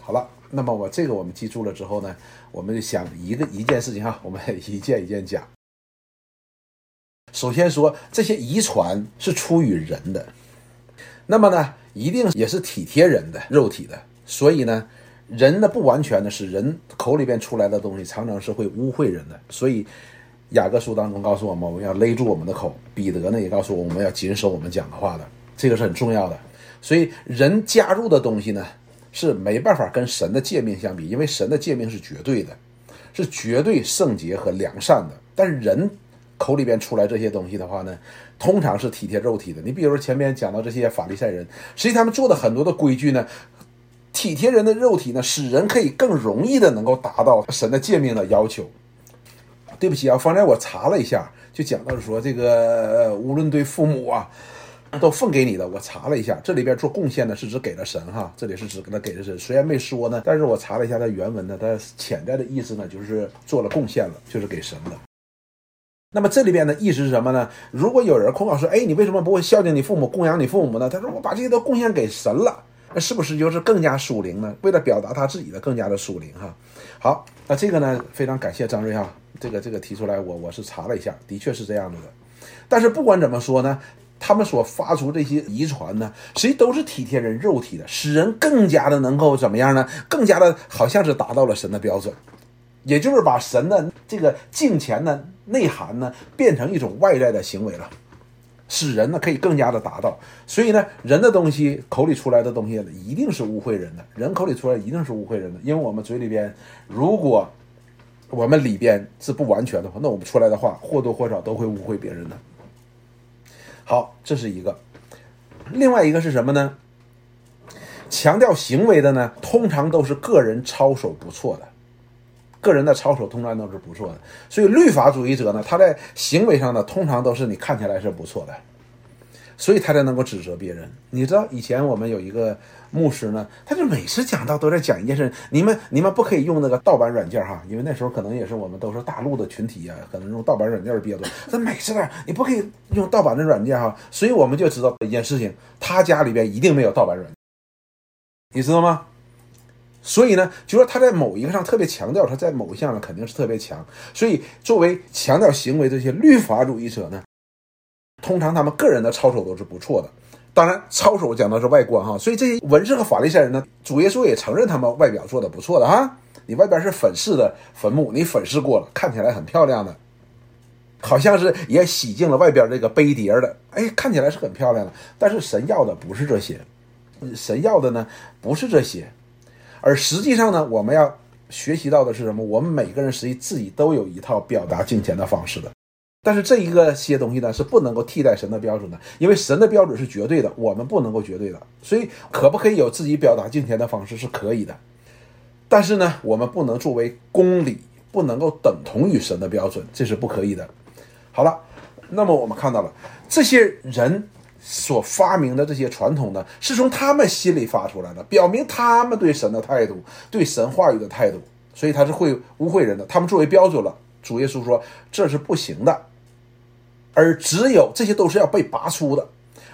好了，那么我这个我们记住了之后呢，我们就想一个一件事情哈，我们 一件一件讲。首先说这些遗传是出于人的，那么呢？一定也是体贴人的肉体的，所以呢，人的不完全的，是人口里边出来的东西，常常是会污秽人的。所以雅各书当中告诉我们，我们要勒住我们的口；彼得呢也告诉我我们要谨守我们讲的话的，这个是很重要的。所以人加入的东西呢，是没办法跟神的诫命相比，因为神的诫命是绝对的，是绝对圣洁和良善的。但是人口里边出来这些东西的话呢？通常是体贴肉体的。你比如说前面讲到这些法利赛人，实际他们做的很多的规矩呢，体贴人的肉体呢，使人可以更容易的能够达到神的诫命的要求。对不起啊，方才我查了一下，就讲到说这个无论对父母啊，都奉给你的。我查了一下，这里边做贡献呢是指给了神哈，这里是指给他给的神。虽然没说呢，但是我查了一下它原文呢，它潜在的意思呢就是做了贡献了，就是给神的。那么这里边的意思是什么呢？如果有人控告说：“哎，你为什么不会孝敬你父母、供养你父母呢？”他说：“我把这些都贡献给神了。”那是不是就是更加属灵呢？为了表达他自己的更加的属灵哈。好，那这个呢，非常感谢张瑞哈，这个这个提出来，我我是查了一下，的确是这样子的。但是不管怎么说呢，他们所发出这些遗传呢，实际都是体贴人肉体的，使人更加的能够怎么样呢？更加的好像是达到了神的标准。也就是把神的这个敬虔的内涵呢，变成一种外在的行为了，使人呢可以更加的达到。所以呢，人的东西口里出来的东西一定是污秽人的，人口里出来一定是污秽人的，因为我们嘴里边，如果我们里边是不完全的话，那我们出来的话或多或少都会污秽别人的。好，这是一个。另外一个是什么呢？强调行为的呢，通常都是个人操守不错的。个人的操守通常都是不错的，所以律法主义者呢，他在行为上呢，通常都是你看起来是不错的，所以他才能够指责别人。你知道以前我们有一个牧师呢，他就每次讲到都在讲一件事：你们你们不可以用那个盗版软件哈，因为那时候可能也是我们都是大陆的群体呀，可能用盗版软件比较多。他每次呢，你不可以用盗版的软件哈，所以我们就知道一件事情：他家里边一定没有盗版软件，你知道吗？所以呢，就说他在某一个上特别强调，他在某一项上肯定是特别强。所以作为强调行为这些律法主义者呢，通常他们个人的操守都是不错的。当然，操守讲的是外观哈。所以这些文士和法利赛人呢，主耶稣也承认他们外表做的不错的哈。你外边是粉饰的坟墓，你粉饰过了，看起来很漂亮的，好像是也洗净了外边这个杯碟的，哎，看起来是很漂亮的。但是神要的不是这些，神要的呢不是这些。而实际上呢，我们要学习到的是什么？我们每个人实际自己都有一套表达金钱的方式的，但是这一个些东西呢是不能够替代神的标准的，因为神的标准是绝对的，我们不能够绝对的。所以，可不可以有自己表达敬虔的方式是可以的，但是呢，我们不能作为公理，不能够等同于神的标准，这是不可以的。好了，那么我们看到了这些人。所发明的这些传统呢，是从他们心里发出来的，表明他们对神的态度，对神话语的态度，所以他是会污秽人的。他们作为标准了，主耶稣说这是不行的，而只有这些都是要被拔出的，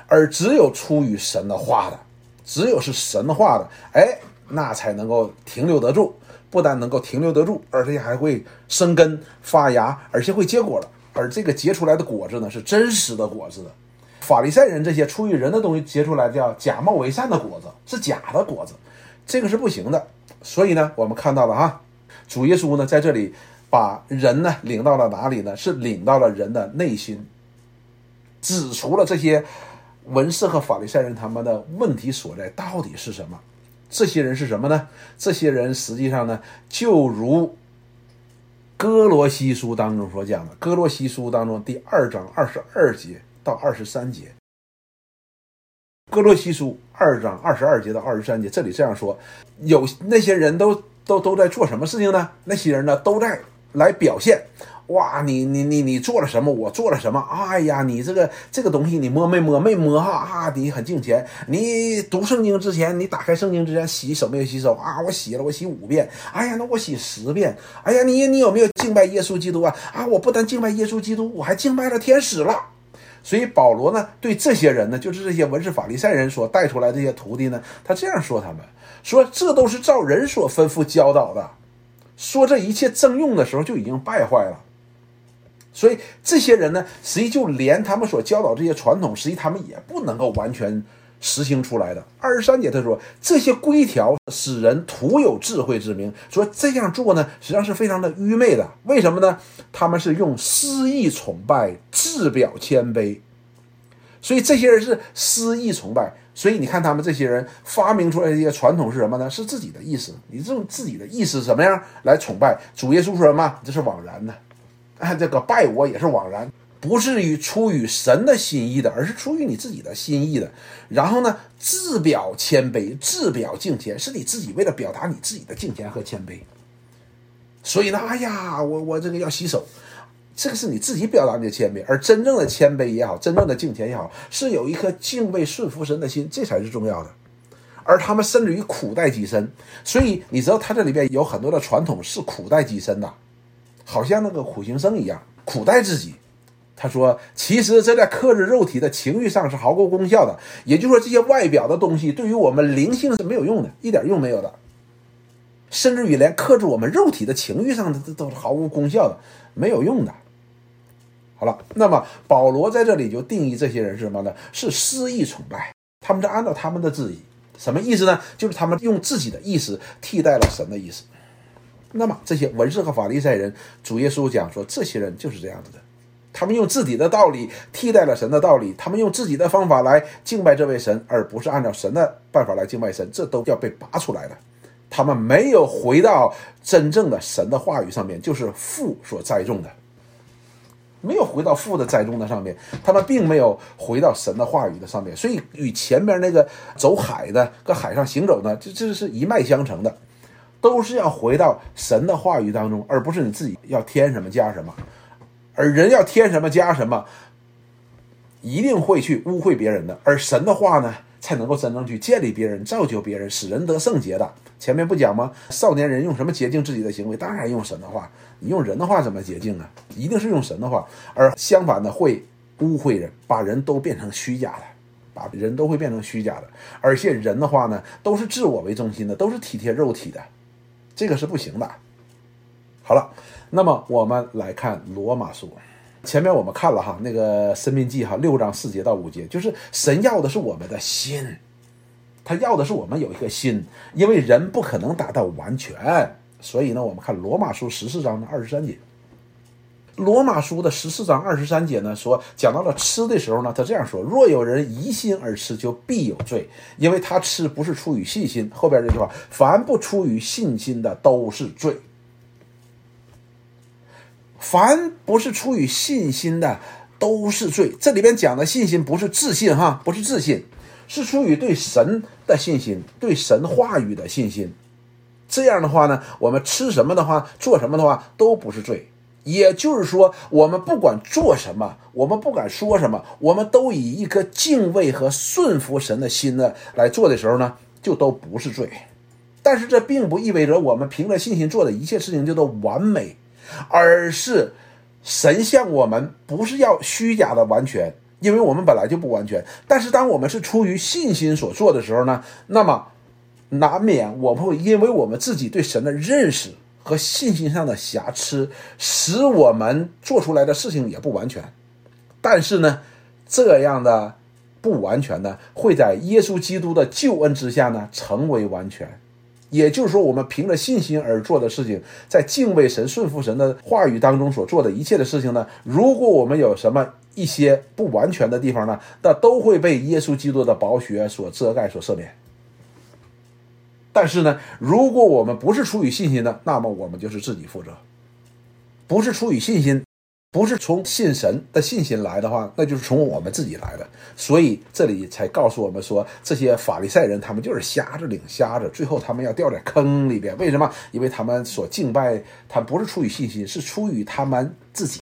而只有出于神的话的，只有是神的话的，哎，那才能够停留得住，不但能够停留得住，而且还会生根发芽，而且会结果了。而这个结出来的果子呢，是真实的果子的。法利赛人这些出于人的东西结出来叫假冒为善的果子，是假的果子，这个是不行的。所以呢，我们看到了哈，主耶稣呢在这里把人呢领到了哪里呢？是领到了人的内心，指出了这些文士和法利赛人他们的问题所在到底是什么。这些人是什么呢？这些人实际上呢，就如哥罗西书当中所讲的，哥罗西书当中第二章二十二节到二十三节，哥罗西书二章二十二节到二十三节，这里这样说：有那些人都都都在做什么事情呢？那些人呢，都在来表现。哇，你你你你做了什么？我做了什么？哎呀，你这个这个东西你摸没摸？没摸哈啊！你很敬虔。你读圣经之前，你打开圣经之前洗手没有洗手啊？我洗了，我洗五遍。哎呀，那我洗十遍。哎呀，你你有没有敬拜耶稣基督啊？啊，我不但敬拜耶稣基督，我还敬拜了天使了。所以保罗呢，对这些人呢，就是这些文士法利赛人所带出来这些徒弟呢，他这样说他们：说这都是照人所吩咐教导的。说这一切正用的时候就已经败坏了。所以这些人呢，实际就连他们所教导这些传统，实际他们也不能够完全实行出来的。二十三节他说，这些规条使人徒有智慧之名，说这样做呢，实际上是非常的愚昧的。为什么呢？他们是用私意崇拜，自表谦卑。所以这些人是私意崇拜。所以你看他们这些人发明出来这些传统是什么呢？是自己的意思。你这种自己的意思什么样来崇拜主耶稣？说什么？这是枉然的。啊，这个拜我也是枉然，不是于出于神的心意的，而是出于你自己的心意的。然后呢，自表谦卑，自表敬虔，是你自己为了表达你自己的敬虔和谦卑。所以呢，哎呀，我我这个要洗手，这个是你自己表达你的谦卑。而真正的谦卑也好，真正的敬虔也好，是有一颗敬畏顺服神的心，这才是重要的。而他们甚至于苦待己身，所以你知道，他这里边有很多的传统是苦待己身的。好像那个苦行僧一样苦待自己，他说：“其实这在克制肉体的情欲上是毫无功效的。也就是说，这些外表的东西对于我们灵性是没有用的，一点用没有的。甚至于连克制我们肉体的情欲上的都都是毫无功效的，没有用的。好了，那么保罗在这里就定义这些人是什么呢？是私意崇拜，他们在按照他们的自己，什么意思呢？就是他们用自己的意思替代了神的意思。”那么这些文士和法利赛人，主耶稣讲说，这些人就是这样子的，他们用自己的道理替代了神的道理，他们用自己的方法来敬拜这位神，而不是按照神的办法来敬拜神，这都要被拔出来的。他们没有回到真正的神的话语上面，就是父所栽种的，没有回到父的栽种的上面，他们并没有回到神的话语的上面，所以与前边那个走海的搁海上行走呢，这这是一脉相承的。都是要回到神的话语当中，而不是你自己要添什么加什么。而人要添什么加什么，一定会去污秽别人的。而神的话呢，才能够真正去建立别人、造就别人、使人得圣洁的。前面不讲吗？少年人用什么洁净自己的行为？当然用神的话。你用人的话怎么洁净啊？一定是用神的话。而相反的，会污秽人，把人都变成虚假的，把人都会变成虚假的。而且人的话呢，都是自我为中心的，都是体贴肉体的。这个是不行的。好了，那么我们来看罗马书。前面我们看了哈，那个生命记哈六章四节到五节，就是神要的是我们的心，他要的是我们有一颗心，因为人不可能达到完全，所以呢，我们看罗马书十四章的二十三节。罗马书的十四章二十三节呢，说讲到了吃的时候呢，他这样说：若有人疑心而吃，就必有罪，因为他吃不是出于信心。后边这句话，凡不出于信心的都是罪。凡不是出于信心的都是罪。这里边讲的信心不是自信哈，不是自信，是出于对神的信心，对神话语的信心。这样的话呢，我们吃什么的话，做什么的话，都不是罪。也就是说，我们不管做什么，我们不管说什么，我们都以一颗敬畏和顺服神的心呢来做的时候呢，就都不是罪。但是这并不意味着我们凭着信心做的一切事情就都完美，而是神向我们不是要虚假的完全，因为我们本来就不完全。但是当我们是出于信心所做的时候呢，那么难免我们会因为我们自己对神的认识。和信心上的瑕疵，使我们做出来的事情也不完全。但是呢，这样的不完全呢，会在耶稣基督的救恩之下呢，成为完全。也就是说，我们凭着信心而做的事情，在敬畏神、顺服神的话语当中所做的一切的事情呢，如果我们有什么一些不完全的地方呢，那都会被耶稣基督的宝血所遮盖、所赦免。但是呢，如果我们不是出于信心的，那么我们就是自己负责；不是出于信心。不是从信神的信心来的话，那就是从我们自己来的。所以这里才告诉我们说，这些法利赛人他们就是瞎子领瞎子，最后他们要掉在坑里边。为什么？因为他们所敬拜，他不是出于信心，是出于他们自己。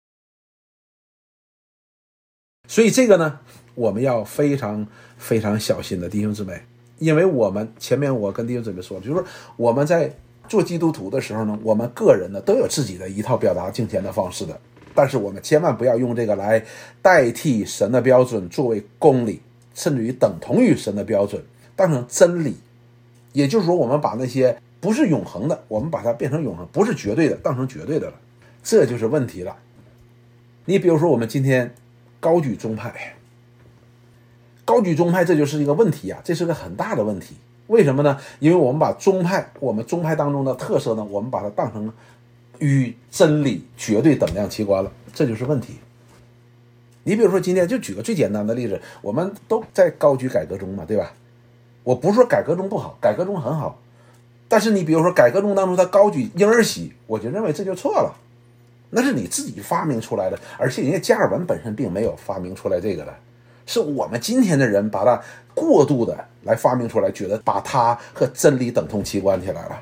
所以这个呢，我们要非常非常小心的弟兄姊妹，因为我们前面我跟弟兄姊妹说，就是我们在做基督徒的时候呢，我们个人呢都有自己的一套表达敬虔的方式的。但是我们千万不要用这个来代替神的标准，作为公理，甚至于等同于神的标准，当成真理。也就是说，我们把那些不是永恒的，我们把它变成永恒，不是绝对的，当成绝对的了，这就是问题了。你比如说，我们今天高举宗派，高举宗派，这就是一个问题啊，这是个很大的问题。为什么呢？因为我们把宗派，我们宗派当中的特色呢，我们把它当成。与真理绝对等量齐观了，这就是问题。你比如说，今天就举个最简单的例子，我们都在高举改革中嘛，对吧？我不是说改革中不好，改革中很好，但是你比如说改革中当中他高举婴儿洗，我就认为这就错了，那是你自己发明出来的，而且人家加尔文本身并没有发明出来这个的，是我们今天的人把它过度的来发明出来，觉得把它和真理等同齐观起来了。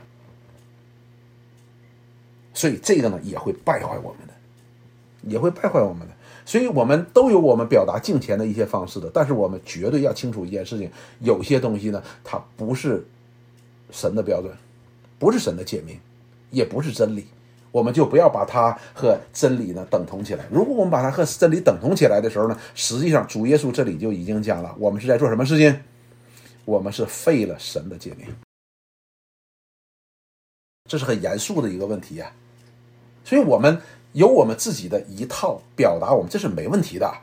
所以这个呢也会败坏我们的，也会败坏我们的。所以我们都有我们表达敬虔的一些方式的，但是我们绝对要清楚一件事情：有些东西呢，它不是神的标准，不是神的诫命，也不是真理，我们就不要把它和真理呢等同起来。如果我们把它和真理等同起来的时候呢，实际上主耶稣这里就已经讲了，我们是在做什么事情？我们是废了神的诫命。这是很严肃的一个问题呀，所以我们有我们自己的一套表达，我们这是没问题的。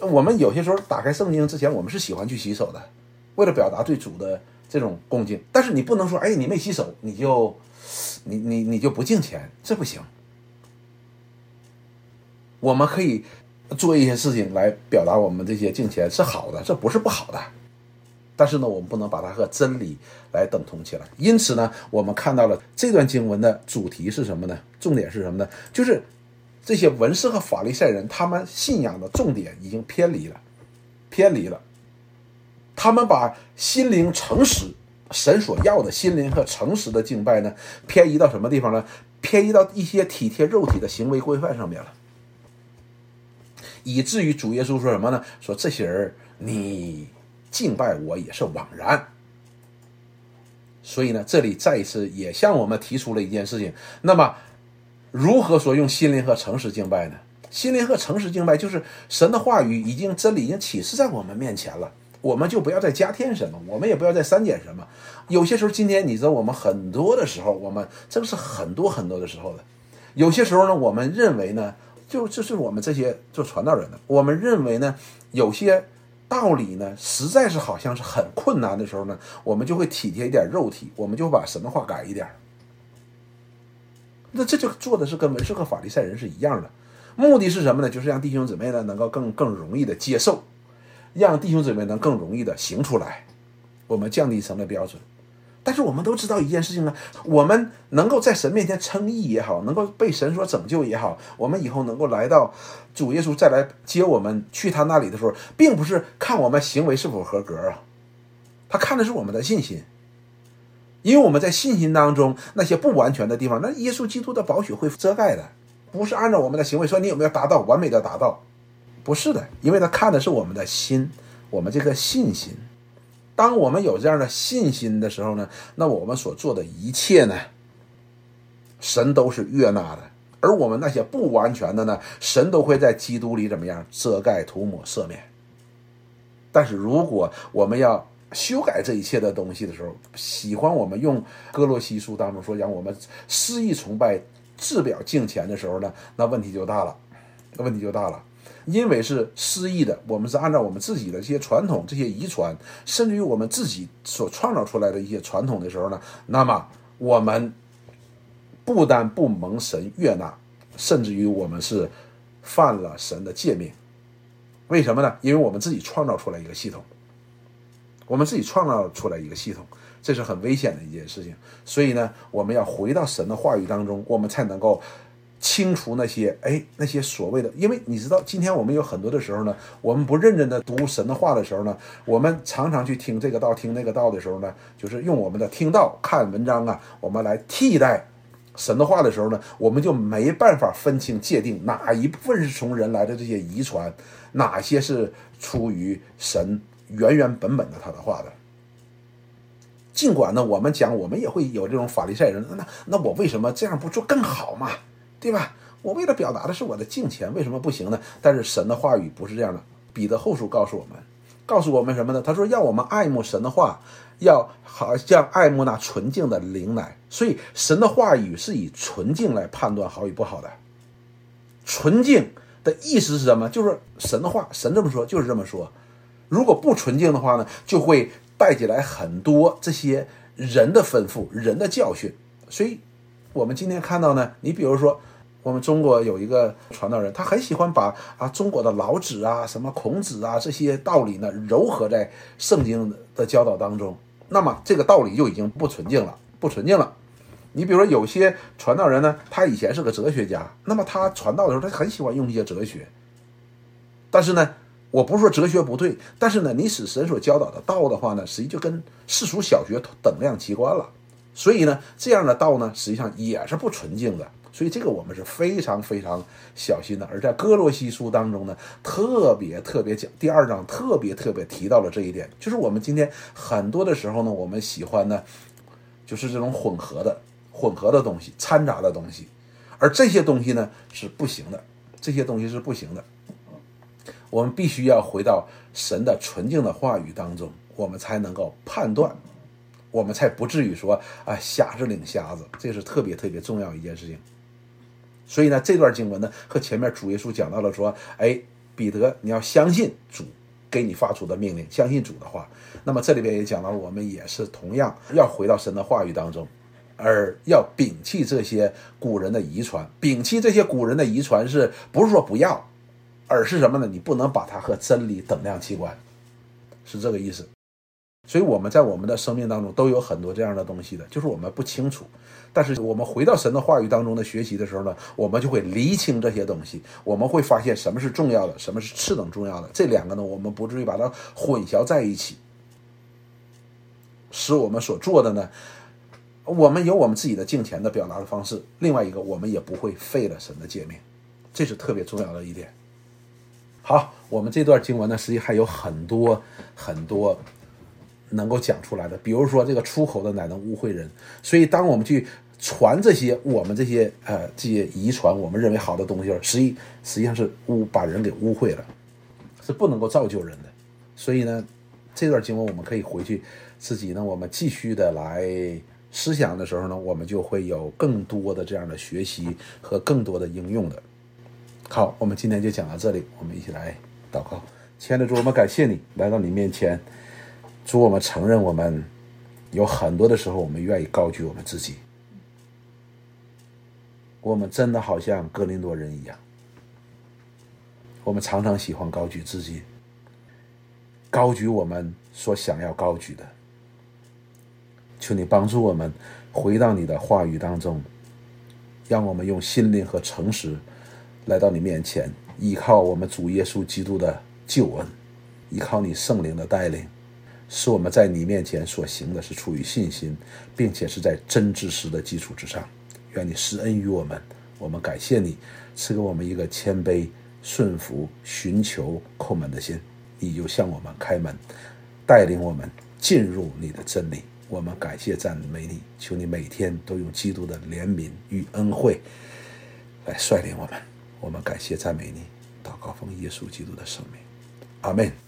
我们有些时候打开圣经之前，我们是喜欢去洗手的，为了表达对主的这种恭敬。但是你不能说，哎，你没洗手，你就你你你就不敬虔，这不行。我们可以做一些事情来表达我们这些敬虔是好的，这不是不好的。但是呢，我们不能把它和真理来等同起来。因此呢，我们看到了这段经文的主题是什么呢？重点是什么呢？就是这些文士和法利赛人，他们信仰的重点已经偏离了，偏离了。他们把心灵诚实、神所要的心灵和诚实的敬拜呢，偏移到什么地方呢？偏移到一些体贴肉体的行为规范上面了，以至于主耶稣说什么呢？说这些人你。敬拜我也是枉然，所以呢，这里再一次也向我们提出了一件事情。那么，如何说用心灵和诚实敬拜呢？心灵和诚实敬拜就是神的话语已经真理已经启示在我们面前了，我们就不要再加添什么，我们也不要再删减什么。有些时候，今天你知道，我们很多的时候，我们这个是很多很多的时候的。有些时候呢，我们认为呢，就就是我们这些做传道人的，我们认为呢，有些。道理呢，实在是好像是很困难的时候呢，我们就会体贴一点肉体，我们就把神的话改一点。那这就做的是跟文士和法利赛人是一样的，目的是什么呢？就是让弟兄姊妹呢能够更更容易的接受，让弟兄姊妹能更容易的行出来，我们降低神的标准。但是我们都知道一件事情呢，我们能够在神面前称义也好，能够被神所拯救也好，我们以后能够来到主耶稣再来接我们去他那里的时候，并不是看我们行为是否合格啊，他看的是我们的信心，因为我们在信心当中那些不完全的地方，那耶稣基督的宝血会遮盖的，不是按照我们的行为说你有没有达到完美的达到，不是的，因为他看的是我们的心，我们这个信心。当我们有这样的信心的时候呢，那我们所做的一切呢，神都是悦纳的；而我们那些不完全的呢，神都会在基督里怎么样遮盖、涂抹、赦免。但是如果我们要修改这一切的东西的时候，喜欢我们用哥罗西书当中说讲我们肆意崇拜、自表敬虔的时候呢，那问题就大了，那问题就大了。因为是失意的，我们是按照我们自己的这些传统、这些遗传，甚至于我们自己所创造出来的一些传统的时候呢，那么我们不但不蒙神悦纳，甚至于我们是犯了神的诫命。为什么呢？因为我们自己创造出来一个系统，我们自己创造出来一个系统，这是很危险的一件事情。所以呢，我们要回到神的话语当中，我们才能够。清除那些哎那些所谓的，因为你知道，今天我们有很多的时候呢，我们不认真的读神的话的时候呢，我们常常去听这个道听那个道的时候呢，就是用我们的听道看文章啊，我们来替代神的话的时候呢，我们就没办法分清界定哪一部分是从人来的这些遗传，哪些是出于神原原本本的他的话的。尽管呢，我们讲我们也会有这种法利赛人，那那我为什么这样不做更好嘛？对吧？我为了表达的是我的敬虔，为什么不行呢？但是神的话语不是这样的。彼得后书告诉我们，告诉我们什么呢？他说要我们爱慕神的话，要好像爱慕那纯净的灵奶。所以神的话语是以纯净来判断好与不好的。纯净的意思是什么？就是神的话，神这么说就是这么说。如果不纯净的话呢，就会带起来很多这些人的吩咐、人的教训。所以。我们今天看到呢，你比如说，我们中国有一个传道人，他很喜欢把啊中国的老子啊、什么孔子啊这些道理呢，糅合在圣经的教导当中。那么这个道理就已经不纯净了，不纯净了。你比如说有些传道人呢，他以前是个哲学家，那么他传道的时候，他很喜欢用一些哲学。但是呢，我不是说哲学不对，但是呢，你使神所教导的道的话呢，实际就跟世俗小学等量齐观了。所以呢，这样的道呢，实际上也是不纯净的。所以这个我们是非常非常小心的。而在哥罗西书当中呢，特别特别讲第二章，特别特别提到了这一点，就是我们今天很多的时候呢，我们喜欢呢，就是这种混合的、混合的东西、掺杂的东西，而这些东西呢是不行的，这些东西是不行的。我们必须要回到神的纯净的话语当中，我们才能够判断。我们才不至于说啊，瞎子领瞎子，这是特别特别重要一件事情。所以呢，这段经文呢和前面主耶稣讲到了说，哎，彼得，你要相信主给你发出的命令，相信主的话。那么这里边也讲到，我们也是同样要回到神的话语当中，而要摒弃这些古人的遗传。摒弃这些古人的遗传，是不是说不要，而是什么呢？你不能把它和真理等量齐观，是这个意思。所以我们在我们的生命当中都有很多这样的东西的，就是我们不清楚。但是我们回到神的话语当中的学习的时候呢，我们就会厘清这些东西，我们会发现什么是重要的，什么是次等重要的。这两个呢，我们不至于把它混淆在一起，使我们所做的呢，我们有我们自己的敬虔的表达的方式。另外一个，我们也不会废了神的诫命，这是特别重要的一点。好，我们这段经文呢，实际还有很多很多。能够讲出来的，比如说这个出口的乃能污秽人，所以当我们去传这些我们这些呃这些遗传我们认为好的东西，实际实际上是污把人给污秽了，是不能够造就人的。所以呢，这段经文我们可以回去自己呢，我们继续的来思想的时候呢，我们就会有更多的这样的学习和更多的应用的。好，我们今天就讲到这里，我们一起来祷告。亲爱的主，我们感谢你来到你面前。主，我们承认，我们有很多的时候，我们愿意高举我们自己。我们真的好像格林多人一样，我们常常喜欢高举自己，高举我们所想要高举的。求你帮助我们回到你的话语当中，让我们用心灵和诚实来到你面前，依靠我们主耶稣基督的救恩，依靠你圣灵的带领。使我们在你面前所行的，是出于信心，并且是在真知识的基础之上。愿你施恩于我们，我们感谢你，赐给我们一个谦卑、顺服、寻求、叩门的心。你就向我们开门，带领我们进入你的真理。我们感谢赞美你，求你每天都用基督的怜悯与恩惠来率领我们。我们感谢赞美你，祷告奉耶稣基督的圣名，阿门。